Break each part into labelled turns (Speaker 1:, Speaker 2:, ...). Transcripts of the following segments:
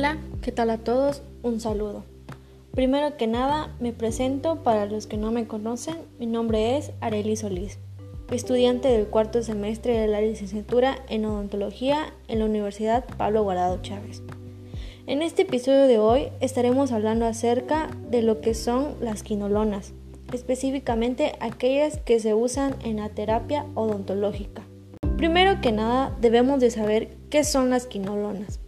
Speaker 1: Hola, ¿qué tal a todos? Un saludo. Primero que nada, me presento para los que no me conocen. Mi nombre es Arely Solís, estudiante del cuarto semestre de la licenciatura en odontología en la Universidad Pablo Guardado Chávez. En este episodio de hoy estaremos hablando acerca de lo que son las quinolonas, específicamente aquellas que se usan en la terapia odontológica. Primero que nada, debemos de saber qué son las quinolonas.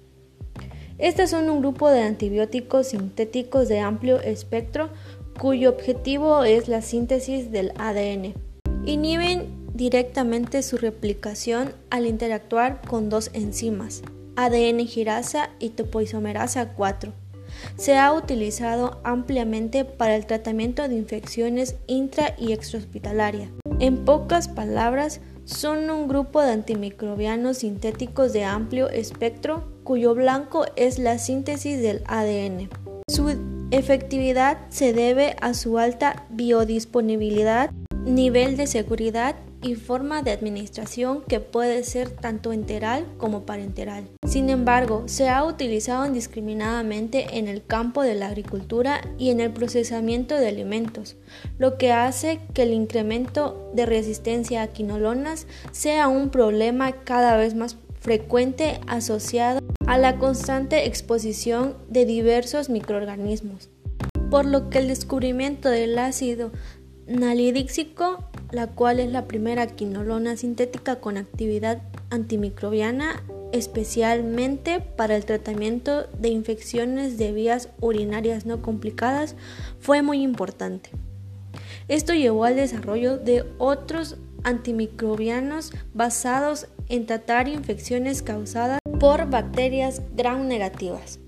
Speaker 1: Estas son un grupo de antibióticos sintéticos de amplio espectro cuyo objetivo es la síntesis del ADN. Inhiben directamente su replicación al interactuar con dos enzimas, ADN girasa y topoisomerasa 4. Se ha utilizado ampliamente para el tratamiento de infecciones intra y extrahospitalarias. En pocas palabras, son un grupo de antimicrobianos sintéticos de amplio espectro cuyo blanco es la síntesis del ADN. Su efectividad se debe a su alta biodisponibilidad, nivel de seguridad y forma de administración que puede ser tanto enteral como parenteral. Sin embargo, se ha utilizado indiscriminadamente en el campo de la agricultura y en el procesamiento de alimentos, lo que hace que el incremento de resistencia a quinolonas sea un problema cada vez más frecuente asociado a la constante exposición de diversos microorganismos, por lo que el descubrimiento del ácido nalidíxico, la cual es la primera quinolona sintética con actividad antimicrobiana, especialmente para el tratamiento de infecciones de vías urinarias no complicadas, fue muy importante. Esto llevó al desarrollo de otros antimicrobianos basados en tratar infecciones causadas por bacterias gram negativas.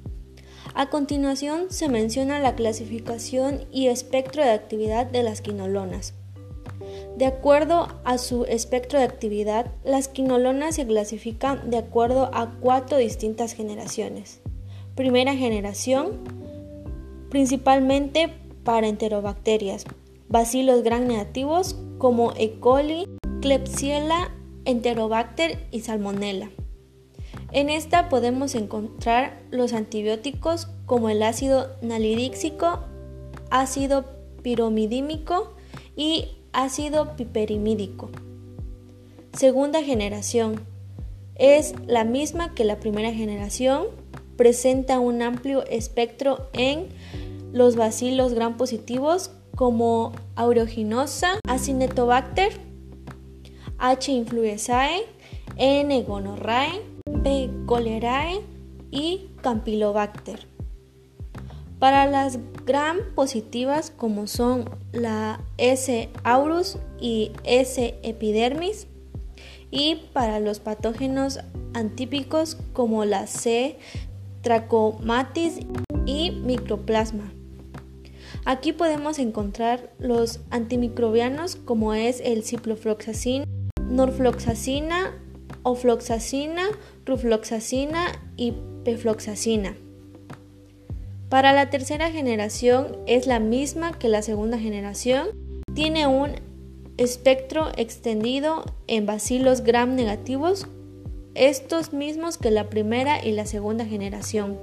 Speaker 1: A continuación se menciona la clasificación y espectro de actividad de las quinolonas. De acuerdo a su espectro de actividad, las quinolonas se clasifican de acuerdo a cuatro distintas generaciones. Primera generación, principalmente para enterobacterias, bacilos gram negativos como E. coli, Klebsiella, Enterobacter y Salmonella. En esta podemos encontrar los antibióticos como el ácido nalidíxico, ácido piromidímico y ácido piperimídico. Segunda generación. Es la misma que la primera generación, presenta un amplio espectro en los bacilos gram positivos como Aeruginosa, Acinetobacter, H. influenzae, N. gonorrhoeae, B. cholerae y Campylobacter. Para las gram positivas como son la S. aureus y S. epidermis y para los patógenos antípicos como la C. trachomatis y microplasma. Aquí podemos encontrar los antimicrobianos como es el ciprofloxacin, norfloxacina, ofloxacina, rufloxacina y pefloxacina. Para la tercera generación es la misma que la segunda generación. Tiene un espectro extendido en bacilos gram negativos, estos mismos que la primera y la segunda generación.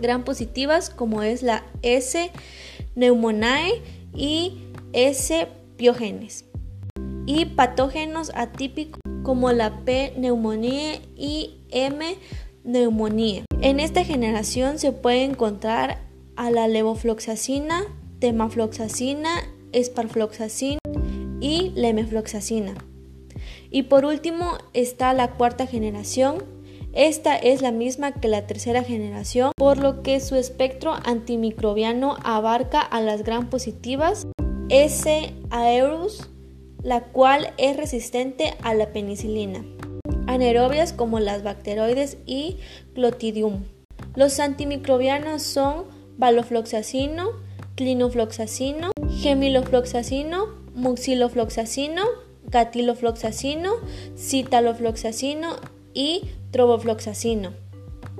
Speaker 1: Gram positivas como es la S pneumoniae y S piogenes. Y patógenos atípicos como la P. neumonía y M. neumonía. En esta generación se puede encontrar a la levofloxacina, temafloxacina, esparfloxacina y lemefloxacina. Y por último está la cuarta generación. Esta es la misma que la tercera generación, por lo que su espectro antimicrobiano abarca a las gram positivas S. aerus, la cual es resistente a la penicilina, anaerobias como las bacteroides y Clotidium. Los antimicrobianos son valofloxacino, clinofloxacino, gemilofloxacino, muxilofloxacino, gatilofloxacino, citalofloxacino y trobofloxacino.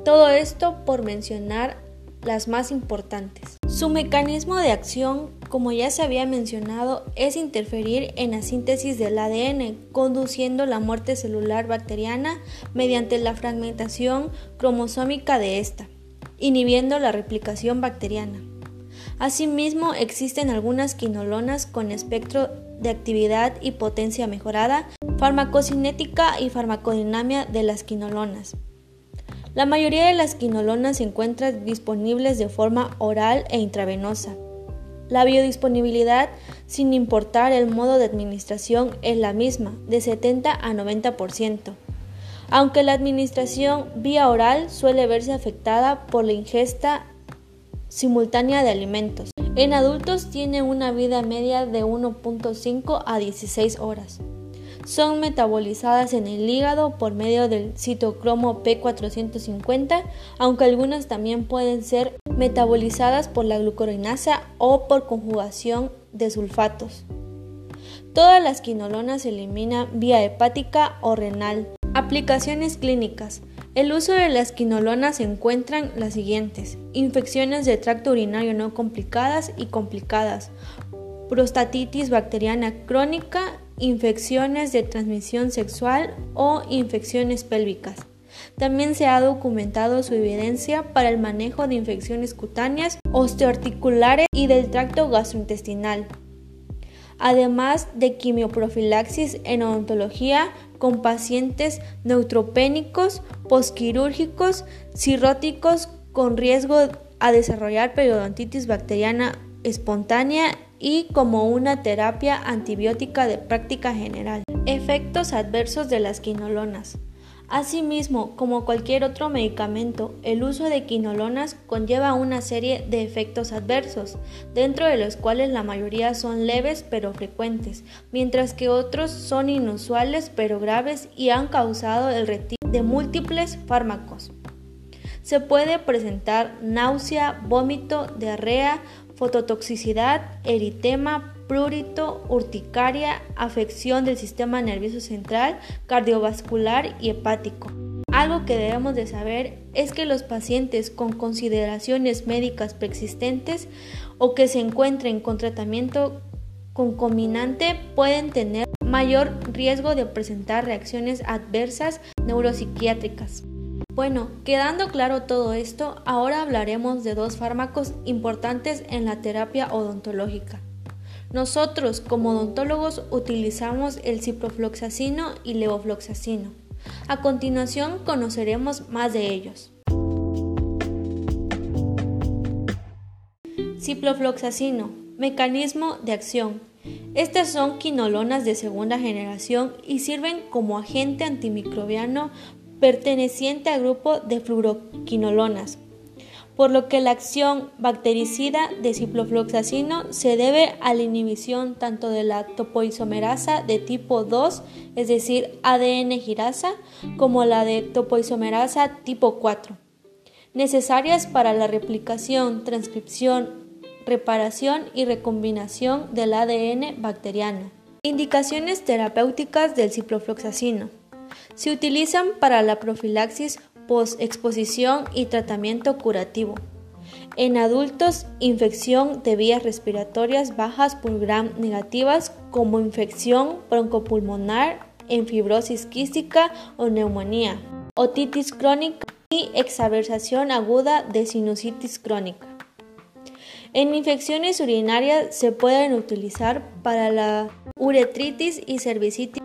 Speaker 1: Todo esto por mencionar las más importantes. Su mecanismo de acción, como ya se había mencionado, es interferir en la síntesis del ADN, conduciendo la muerte celular bacteriana mediante la fragmentación cromosómica de esta. inhibiendo la replicación bacteriana. Asimismo, existen algunas quinolonas con espectro de actividad y potencia mejorada, farmacocinética y farmacodinamia de las quinolonas. La mayoría de las quinolonas se encuentran disponibles de forma oral e intravenosa. La biodisponibilidad, sin importar el modo de administración, es la misma, de 70 a 90%, aunque la administración vía oral suele verse afectada por la ingesta simultánea de alimentos. En adultos tiene una vida media de 1.5 a 16 horas. Son metabolizadas en el hígado por medio del citocromo P450, aunque algunas también pueden ser metabolizadas por la glucorinasa o por conjugación de sulfatos. Todas las quinolonas se eliminan vía hepática o renal. Aplicaciones clínicas. El uso de las quinolonas se encuentran las siguientes: infecciones de tracto urinario no complicadas y complicadas, prostatitis bacteriana crónica, infecciones de transmisión sexual o infecciones pélvicas. También se ha documentado su evidencia para el manejo de infecciones cutáneas, osteoarticulares y del tracto gastrointestinal, además de quimioprofilaxis en odontología con pacientes neutropénicos, posquirúrgicos, cirróticos con riesgo a desarrollar periodontitis bacteriana espontánea y como una terapia antibiótica de práctica general. Efectos adversos de las quinolonas. Asimismo, como cualquier otro medicamento, el uso de quinolonas conlleva una serie de efectos adversos, dentro de los cuales la mayoría son leves pero frecuentes, mientras que otros son inusuales pero graves y han causado el retiro de múltiples fármacos. Se puede presentar náusea, vómito, diarrea, fototoxicidad, eritema, prurito, urticaria, afección del sistema nervioso central, cardiovascular y hepático. Algo que debemos de saber es que los pacientes con consideraciones médicas preexistentes o que se encuentren con tratamiento concominante pueden tener mayor riesgo de presentar reacciones adversas neuropsiquiátricas. Bueno, quedando claro todo esto, ahora hablaremos de dos fármacos importantes en la terapia odontológica. Nosotros, como odontólogos, utilizamos el ciprofloxacino y levofloxacino. A continuación conoceremos más de ellos. Ciprofloxacino, mecanismo de acción. Estas son quinolonas de segunda generación y sirven como agente antimicrobiano perteneciente al grupo de fluoroquinolonas por lo que la acción bactericida de ciprofloxacino se debe a la inhibición tanto de la topoisomerasa de tipo 2, es decir, ADN girasa, como la de topoisomerasa tipo 4, necesarias para la replicación, transcripción, reparación y recombinación del ADN bacteriano. Indicaciones terapéuticas del ciprofloxacino. Se utilizan para la profilaxis post-exposición y tratamiento curativo. En adultos, infección de vías respiratorias bajas por gram negativas como infección broncopulmonar, en fibrosis quística o neumonía, otitis crónica y exaversación aguda de sinusitis crónica. En infecciones urinarias se pueden utilizar para la uretritis y cervicitis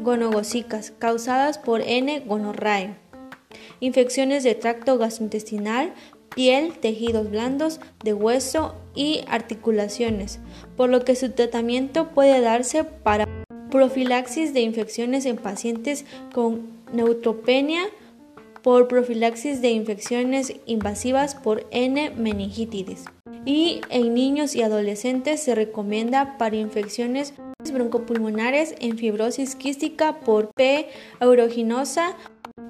Speaker 1: gonogócicas causadas por N. gonorrhoeae infecciones de tracto gastrointestinal, piel, tejidos blandos, de hueso y articulaciones, por lo que su tratamiento puede darse para profilaxis de infecciones en pacientes con neutropenia, por profilaxis de infecciones invasivas por N. meningitis. Y en niños y adolescentes se recomienda para infecciones broncopulmonares en fibrosis quística por P. aeruginosa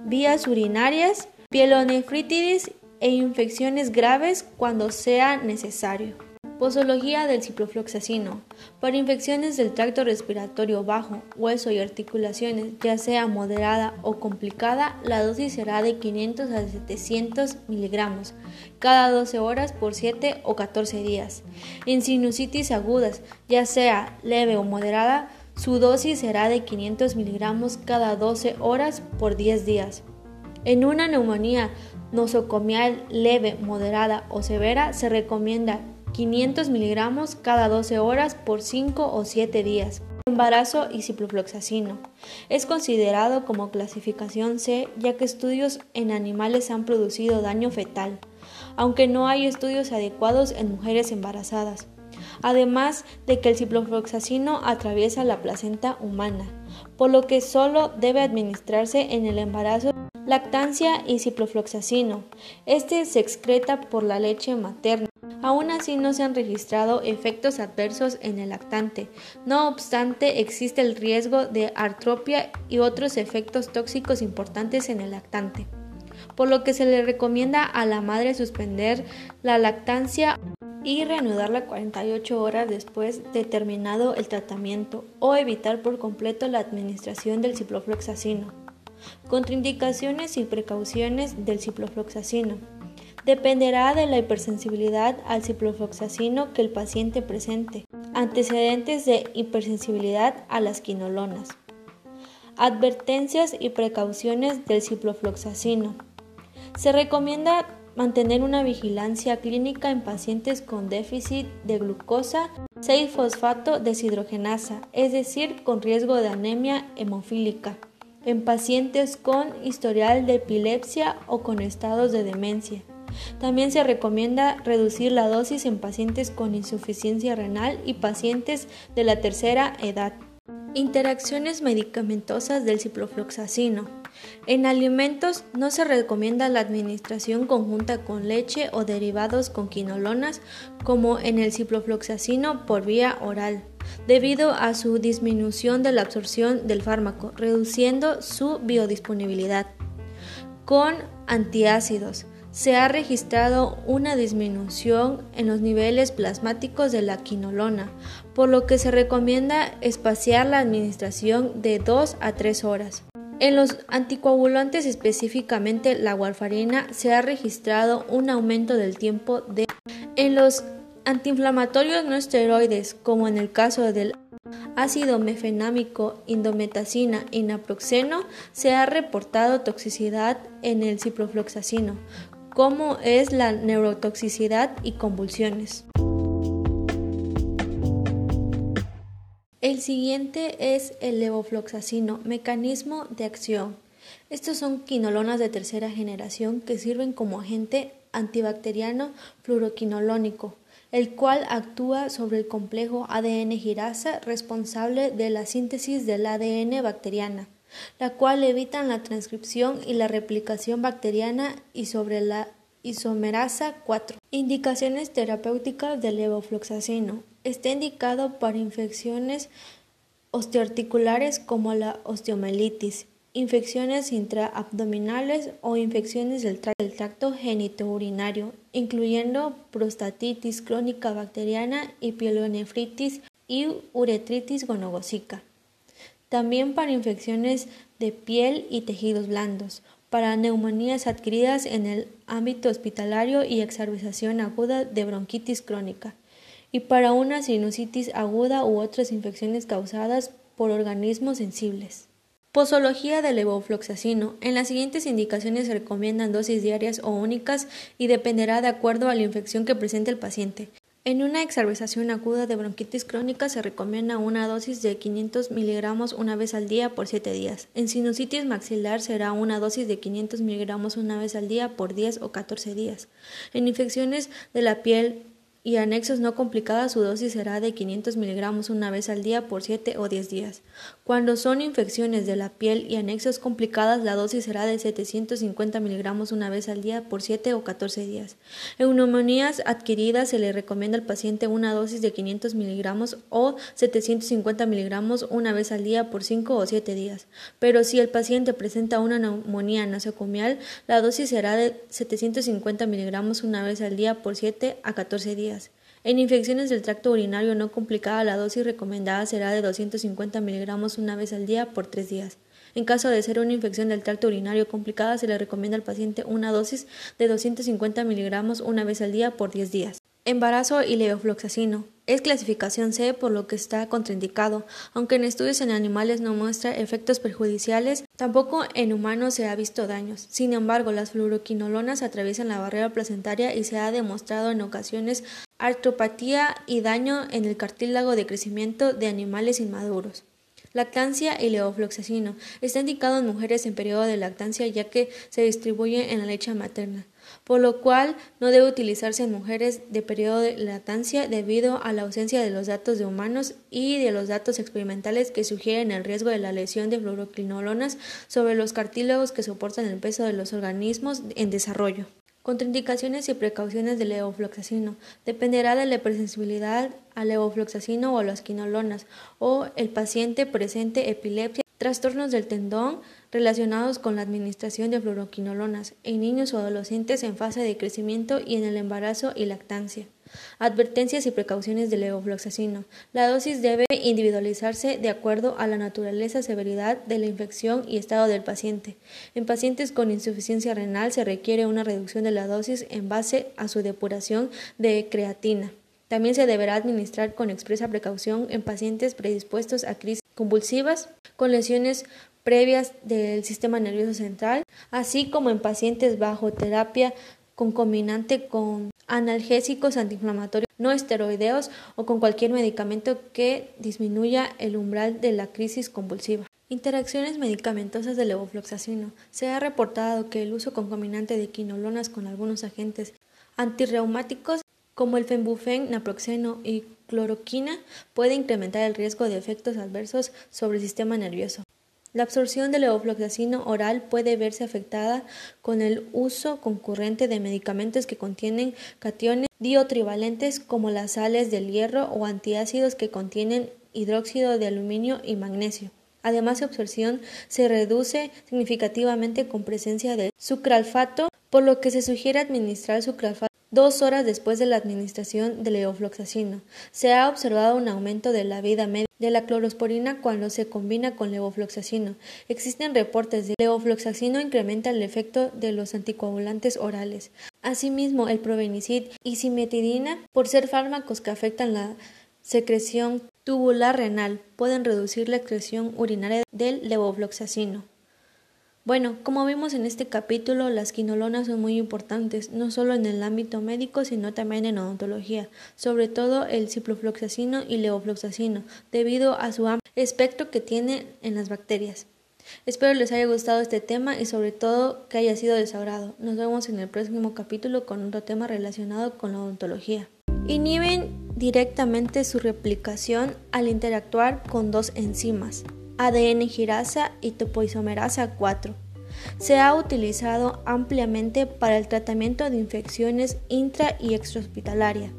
Speaker 1: vías urinarias, pielonefritis e infecciones graves cuando sea necesario. Posología del ciprofloxacino. Para infecciones del tracto respiratorio bajo, hueso y articulaciones, ya sea moderada o complicada, la dosis será de 500 a 700 miligramos cada 12 horas por 7 o 14 días. En sinusitis agudas, ya sea leve o moderada, su dosis será de 500 miligramos cada 12 horas por 10 días. En una neumonía nosocomial leve, moderada o severa se recomienda 500 miligramos cada 12 horas por 5 o 7 días. Embarazo y ciprofloxacino. Es considerado como clasificación C ya que estudios en animales han producido daño fetal, aunque no hay estudios adecuados en mujeres embarazadas. Además de que el ciprofloxacino atraviesa la placenta humana, por lo que solo debe administrarse en el embarazo lactancia y ciprofloxacino. Este se excreta por la leche materna. Aún así no se han registrado efectos adversos en el lactante. No obstante, existe el riesgo de artropia y otros efectos tóxicos importantes en el lactante, por lo que se le recomienda a la madre suspender la lactancia y reanudarla 48 horas después de terminado el tratamiento o evitar por completo la administración del ciprofloxacino. Contraindicaciones y precauciones del ciprofloxacino. Dependerá de la hipersensibilidad al ciprofloxacino que el paciente presente. Antecedentes de hipersensibilidad a las quinolonas. Advertencias y precauciones del ciprofloxacino. Se recomienda mantener una vigilancia clínica en pacientes con déficit de glucosa 6-fosfato deshidrogenasa, es decir, con riesgo de anemia hemofílica en pacientes con historial de epilepsia o con estados de demencia. También se recomienda reducir la dosis en pacientes con insuficiencia renal y pacientes de la tercera edad. Interacciones medicamentosas del ciprofloxacino. En alimentos no se recomienda la administración conjunta con leche o derivados con quinolonas como en el ciprofloxacino por vía oral debido a su disminución de la absorción del fármaco, reduciendo su biodisponibilidad. Con antiácidos se ha registrado una disminución en los niveles plasmáticos de la quinolona, por lo que se recomienda espaciar la administración de 2 a 3 horas. En los anticoagulantes, específicamente la warfarina, se ha registrado un aumento del tiempo de en los Antiinflamatorios no esteroides, como en el caso del ácido mefenámico, indometacina y naproxeno, se ha reportado toxicidad en el ciprofloxacino, como es la neurotoxicidad y convulsiones. El siguiente es el levofloxacino, mecanismo de acción. Estos son quinolonas de tercera generación que sirven como agente antibacteriano fluoroquinolónico el cual actúa sobre el complejo ADN girasa responsable de la síntesis del ADN bacteriana, la cual evitan la transcripción y la replicación bacteriana y sobre la isomerasa 4. Indicaciones terapéuticas del levofloxacino. Está indicado para infecciones osteoarticulares como la osteomelitis, infecciones intraabdominales o infecciones del tracto genitourinario, incluyendo prostatitis crónica bacteriana y pielonefritis y uretritis gonogócica. También para infecciones de piel y tejidos blandos, para neumonías adquiridas en el ámbito hospitalario y exarbización aguda de bronquitis crónica, y para una sinusitis aguda u otras infecciones causadas por organismos sensibles. Posología del levofloxacino. En las siguientes indicaciones se recomiendan dosis diarias o únicas y dependerá de acuerdo a la infección que presente el paciente. En una exarbización aguda de bronquitis crónica se recomienda una dosis de 500 miligramos una vez al día por 7 días. En sinusitis maxilar será una dosis de 500 miligramos una vez al día por 10 o 14 días. En infecciones de la piel, y anexos no complicadas su dosis será de 500 miligramos una vez al día por 7 o 10 días. Cuando son infecciones de la piel y anexos complicadas la dosis será de 750 miligramos una vez al día por 7 o 14 días. En neumonías adquiridas se le recomienda al paciente una dosis de 500 miligramos o 750 miligramos una vez al día por 5 o 7 días. Pero si el paciente presenta una neumonía nosocomial la dosis será de 750 miligramos una vez al día por 7 a 14 días. En infecciones del tracto urinario no complicada, la dosis recomendada será de 250 miligramos una vez al día por tres días. En caso de ser una infección del tracto urinario complicada, se le recomienda al paciente una dosis de 250 miligramos una vez al día por 10 días. Embarazo y levofloxacino. Es clasificación C por lo que está contraindicado, aunque en estudios en animales no muestra efectos perjudiciales, tampoco en humanos se ha visto daños. Sin embargo, las fluoroquinolonas atraviesan la barrera placentaria y se ha demostrado en ocasiones artropatía y daño en el cartílago de crecimiento de animales inmaduros. Lactancia y levofloxacino. Está indicado en mujeres en periodo de lactancia ya que se distribuye en la leche materna, por lo cual no debe utilizarse en mujeres de periodo de lactancia debido a la ausencia de los datos de humanos y de los datos experimentales que sugieren el riesgo de la lesión de fluoroquinolonas sobre los cartílagos que soportan el peso de los organismos en desarrollo. Contraindicaciones y precauciones del levofloxacino. Dependerá de la hipersensibilidad al levofloxacino o a las quinolonas o el paciente presente epilepsia, trastornos del tendón relacionados con la administración de fluoroquinolonas en niños o adolescentes en fase de crecimiento y en el embarazo y lactancia. Advertencias y precauciones del levofloxacino. La dosis debe individualizarse de acuerdo a la naturaleza, severidad de la infección y estado del paciente. En pacientes con insuficiencia renal se requiere una reducción de la dosis en base a su depuración de creatina. También se deberá administrar con expresa precaución en pacientes predispuestos a crisis convulsivas con lesiones previas del sistema nervioso central, así como en pacientes bajo terapia concominante con analgésicos antiinflamatorios no esteroideos o con cualquier medicamento que disminuya el umbral de la crisis convulsiva. Interacciones medicamentosas del levofloxacino. Se ha reportado que el uso concominante de quinolonas con algunos agentes antirreumáticos como el fenbufen, naproxeno y cloroquina puede incrementar el riesgo de efectos adversos sobre el sistema nervioso. La absorción del levofloxacino oral puede verse afectada con el uso concurrente de medicamentos que contienen cationes diotrivalentes como las sales del hierro o antiácidos que contienen hidróxido de aluminio y magnesio. Además, su absorción se reduce significativamente con presencia de sucralfato, por lo que se sugiere administrar sucralfato dos horas después de la administración de levofloxacino. Se ha observado un aumento de la vida media de la clorosporina cuando se combina con levofloxacino. Existen reportes de que levofloxacino incrementa el efecto de los anticoagulantes orales. Asimismo, el provenicid y simetidina, por ser fármacos que afectan la secreción tubular renal, pueden reducir la excreción urinaria del levofloxacino. Bueno, como vimos en este capítulo, las quinolonas son muy importantes, no solo en el ámbito médico, sino también en odontología, sobre todo el ciprofloxacino y levofloxacino, debido a su amplio espectro que tiene en las bacterias. Espero les haya gustado este tema y sobre todo que haya sido de su agrado. Nos vemos en el próximo capítulo con otro tema relacionado con la odontología. Inhiben directamente su replicación al interactuar con dos enzimas, ADN girasa y topoisomerasa 4. Se ha utilizado ampliamente para el tratamiento de infecciones intra y extrahospitalarias.